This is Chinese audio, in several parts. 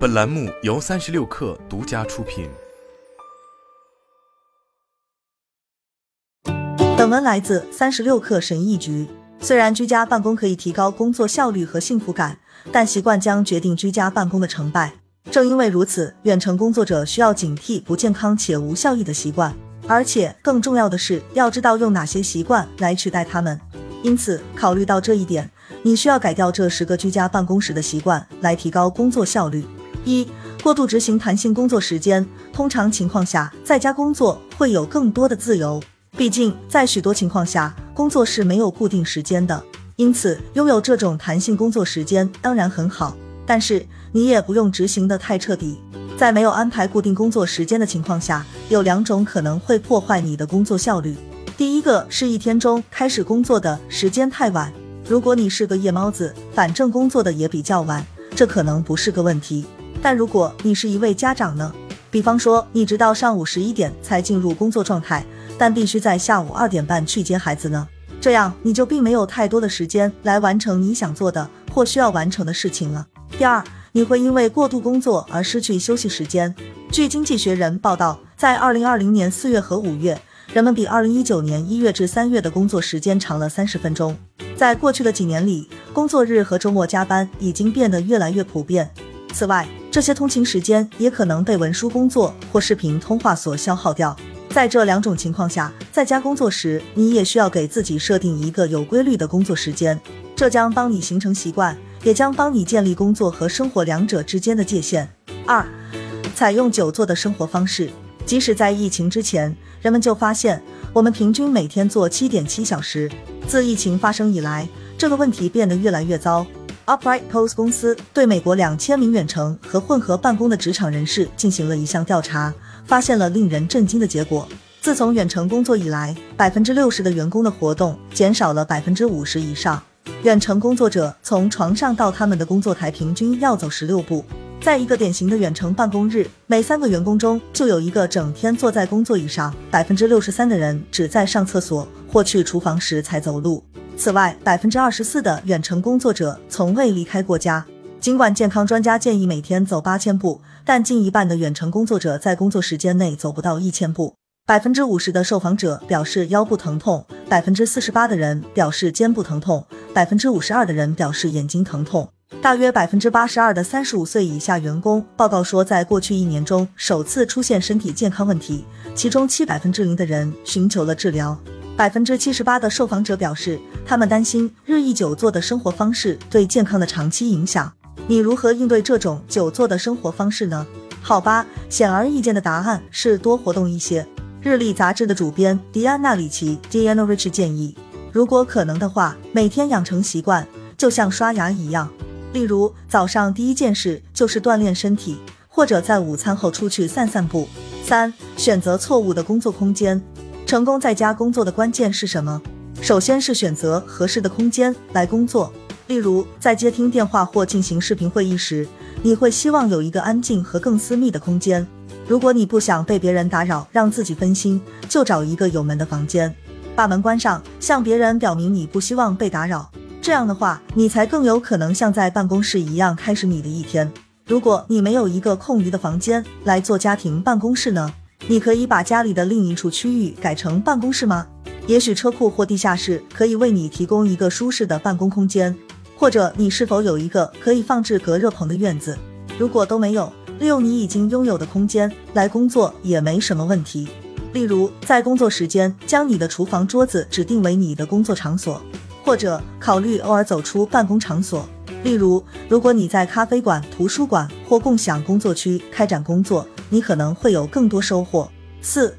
本栏目由三十六氪独家出品。本文来自三十六氪神译局。虽然居家办公可以提高工作效率和幸福感，但习惯将决定居家办公的成败。正因为如此，远程工作者需要警惕不健康且无效益的习惯，而且更重要的是，要知道用哪些习惯来取代它们。因此，考虑到这一点，你需要改掉这十个居家办公时的习惯，来提高工作效率。一、过度执行弹性工作时间。通常情况下，在家工作会有更多的自由，毕竟在许多情况下，工作是没有固定时间的。因此，拥有这种弹性工作时间当然很好，但是你也不用执行的太彻底。在没有安排固定工作时间的情况下，有两种可能会破坏你的工作效率。第一个是一天中开始工作的时间太晚。如果你是个夜猫子，反正工作的也比较晚，这可能不是个问题。但如果你是一位家长呢？比方说，你直到上午十一点才进入工作状态，但必须在下午二点半去接孩子呢？这样你就并没有太多的时间来完成你想做的或需要完成的事情了。第二，你会因为过度工作而失去休息时间。据《经济学人》报道，在二零二零年四月和五月。人们比二零一九年一月至三月的工作时间长了三十分钟。在过去的几年里，工作日和周末加班已经变得越来越普遍。此外，这些通勤时间也可能被文书工作或视频通话所消耗掉。在这两种情况下，在家工作时，你也需要给自己设定一个有规律的工作时间，这将帮你形成习惯，也将帮你建立工作和生活两者之间的界限。二，采用久坐的生活方式。即使在疫情之前，人们就发现我们平均每天坐七点七小时。自疫情发生以来，这个问题变得越来越糟。Upright Post 公司对美国两千名远程和混合办公的职场人士进行了一项调查，发现了令人震惊的结果：自从远程工作以来，百分之六十的员工的活动减少了百分之五十以上。远程工作者从床上到他们的工作台平均要走十六步。在一个典型的远程办公日，每三个员工中就有一个整天坐在工作椅上，百分之六十三的人只在上厕所或去厨房时才走路。此外，百分之二十四的远程工作者从未离开过家。尽管健康专家建议每天走八千步，但近一半的远程工作者在工作时间内走不到一千步。百分之五十的受访者表示腰部疼痛，百分之四十八的人表示肩部疼痛，百分之五十二的人表示眼睛疼痛。大约百分之八十二的三十五岁以下员工报告说，在过去一年中首次出现身体健康问题，其中七百分之零的人寻求了治疗。百分之七十八的受访者表示，他们担心日益久坐的生活方式对健康的长期影响。你如何应对这种久坐的生活方式呢？好吧，显而易见的答案是多活动一些。日历杂志的主编迪安娜里奇 （Diana Rich） 建议，如果可能的话，每天养成习惯，就像刷牙一样。例如，早上第一件事就是锻炼身体，或者在午餐后出去散散步。三、选择错误的工作空间。成功在家工作的关键是什么？首先是选择合适的空间来工作。例如，在接听电话或进行视频会议时，你会希望有一个安静和更私密的空间。如果你不想被别人打扰，让自己分心，就找一个有门的房间，把门关上，向别人表明你不希望被打扰。这样的话，你才更有可能像在办公室一样开始你的一天。如果你没有一个空余的房间来做家庭办公室呢？你可以把家里的另一处区域改成办公室吗？也许车库或地下室可以为你提供一个舒适的办公空间，或者你是否有一个可以放置隔热棚的院子？如果都没有，利用你已经拥有的空间来工作也没什么问题。例如，在工作时间将你的厨房桌子指定为你的工作场所。或者考虑偶尔走出办公场所，例如，如果你在咖啡馆、图书馆或共享工作区开展工作，你可能会有更多收获。四、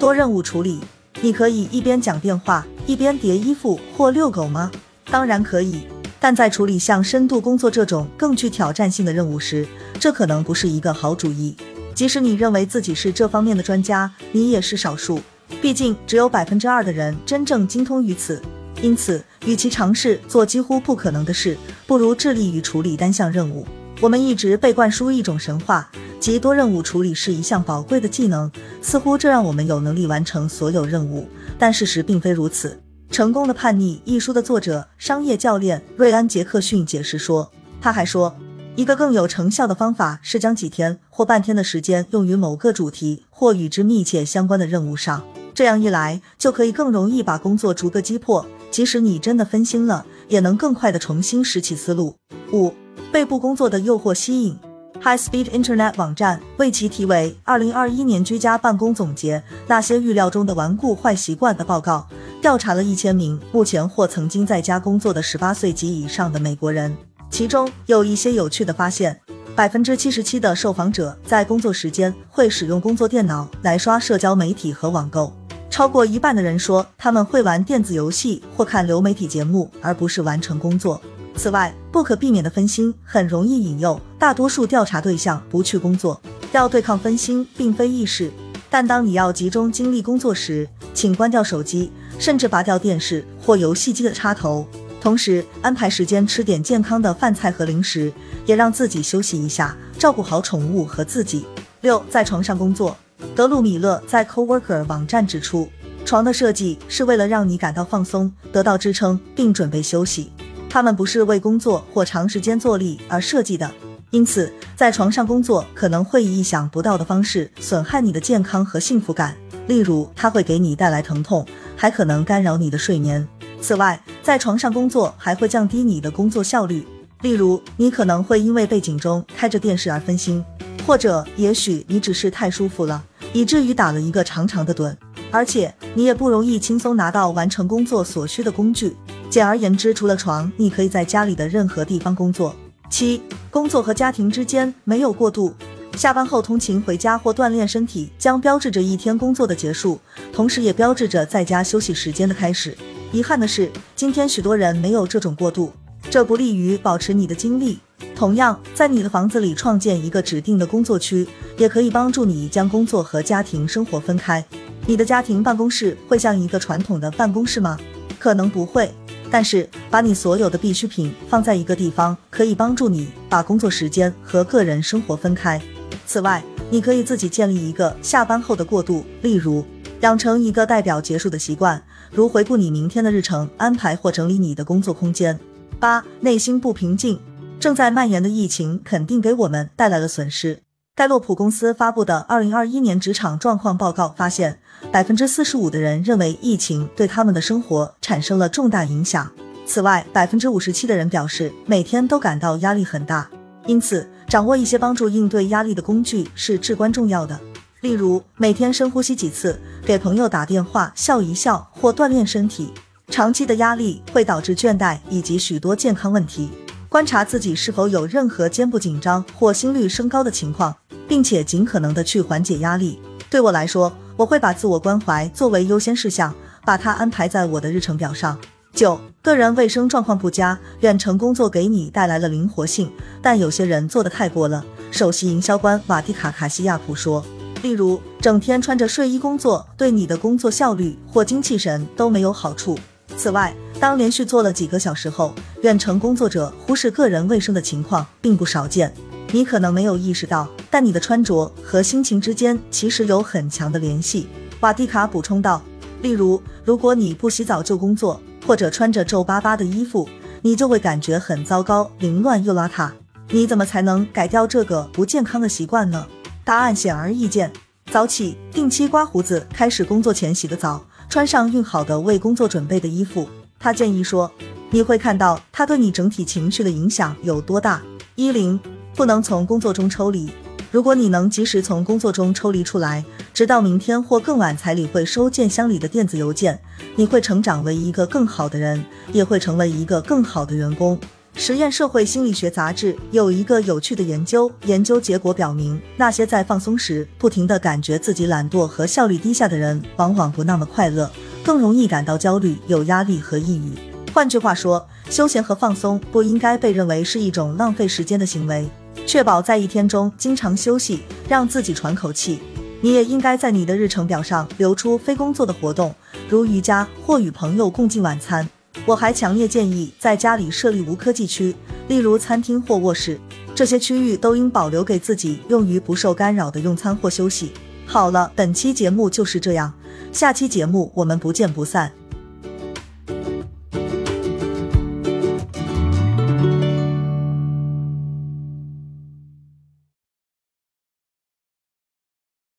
多任务处理，你可以一边讲电话一边叠衣服或遛狗吗？当然可以，但在处理像深度工作这种更具挑战性的任务时，这可能不是一个好主意。即使你认为自己是这方面的专家，你也是少数，毕竟只有百分之二的人真正精通于此。因此，与其尝试做几乎不可能的事，不如致力于处理单项任务。我们一直被灌输一种神话，即多任务处理是一项宝贵的技能，似乎这让我们有能力完成所有任务。但事实并非如此。《成功的叛逆》一书的作者、商业教练瑞安·杰克逊解释说，他还说，一个更有成效的方法是将几天或半天的时间用于某个主题或与之密切相关的任务上，这样一来就可以更容易把工作逐个击破。即使你真的分心了，也能更快的重新拾起思路。五、背部工作的诱惑吸引。High Speed Internet 网站为其题为《二零二一年居家办公总结：那些预料中的顽固坏习惯》的报告，调查了一千名目前或曾经在家工作的十八岁及以上的美国人。其中有一些有趣的发现：百分之七十七的受访者在工作时间会使用工作电脑来刷社交媒体和网购；超过一半的人说他们会玩电子游戏或看流媒体节目，而不是完成工作。此外，不可避免的分心很容易引诱大多数调查对象不去工作。要对抗分心并非易事，但当你要集中精力工作时，请关掉手机，甚至拔掉电视或游戏机的插头。同时安排时间吃点健康的饭菜和零食，也让自己休息一下，照顾好宠物和自己。六，在床上工作。德鲁米勒在 Coworker 网站指出，床的设计是为了让你感到放松、得到支撑并准备休息，它们不是为工作或长时间坐立而设计的。因此，在床上工作可能会以意想不到的方式损害你的健康和幸福感，例如它会给你带来疼痛，还可能干扰你的睡眠。此外，在床上工作还会降低你的工作效率。例如，你可能会因为背景中开着电视而分心，或者也许你只是太舒服了，以至于打了一个长长的盹。而且，你也不容易轻松拿到完成工作所需的工具。简而言之，除了床，你可以在家里的任何地方工作。七，工作和家庭之间没有过渡。下班后通勤回家或锻炼身体，将标志着一天工作的结束，同时也标志着在家休息时间的开始。遗憾的是，今天许多人没有这种过渡，这不利于保持你的精力。同样，在你的房子里创建一个指定的工作区，也可以帮助你将工作和家庭生活分开。你的家庭办公室会像一个传统的办公室吗？可能不会，但是把你所有的必需品放在一个地方，可以帮助你把工作时间和个人生活分开。此外，你可以自己建立一个下班后的过渡，例如养成一个代表结束的习惯。如回顾你明天的日程安排或整理你的工作空间。八、内心不平静。正在蔓延的疫情肯定给我们带来了损失。盖洛普公司发布的二零二一年职场状况报告发现，百分之四十五的人认为疫情对他们的生活产生了重大影响。此外，百分之五十七的人表示每天都感到压力很大。因此，掌握一些帮助应对压力的工具是至关重要的。例如，每天深呼吸几次，给朋友打电话笑一笑，或锻炼身体。长期的压力会导致倦怠以及许多健康问题。观察自己是否有任何肩部紧张或心率升高的情况，并且尽可能的去缓解压力。对我来说，我会把自我关怀作为优先事项，把它安排在我的日程表上。九，个人卫生状况不佳。远程工作给你带来了灵活性，但有些人做的太过了。首席营销官瓦蒂卡卡西亚普说。例如，整天穿着睡衣工作，对你的工作效率或精气神都没有好处。此外，当连续做了几个小时后，远程工作者忽视个人卫生的情况并不少见。你可能没有意识到，但你的穿着和心情之间其实有很强的联系。瓦蒂卡补充道：“例如，如果你不洗澡就工作，或者穿着皱巴巴的衣服，你就会感觉很糟糕，凌乱又邋遢。你怎么才能改掉这个不健康的习惯呢？”答案显而易见：早起，定期刮胡子，开始工作前洗个澡，穿上熨好的为工作准备的衣服。他建议说：“你会看到他对你整体情绪的影响有多大。”一零，不能从工作中抽离。如果你能及时从工作中抽离出来，直到明天或更晚才理会收件箱里的电子邮件，你会成长为一个更好的人，也会成为一个更好的员工。实验社会心理学杂志有一个有趣的研究，研究结果表明，那些在放松时不停地感觉自己懒惰和效率低下的人，往往不那么快乐，更容易感到焦虑、有压力和抑郁。换句话说，休闲和放松不应该被认为是一种浪费时间的行为。确保在一天中经常休息，让自己喘口气。你也应该在你的日程表上留出非工作的活动，如瑜伽或与朋友共进晚餐。我还强烈建议在家里设立无科技区，例如餐厅或卧室，这些区域都应保留给自己用于不受干扰的用餐或休息。好了，本期节目就是这样，下期节目我们不见不散。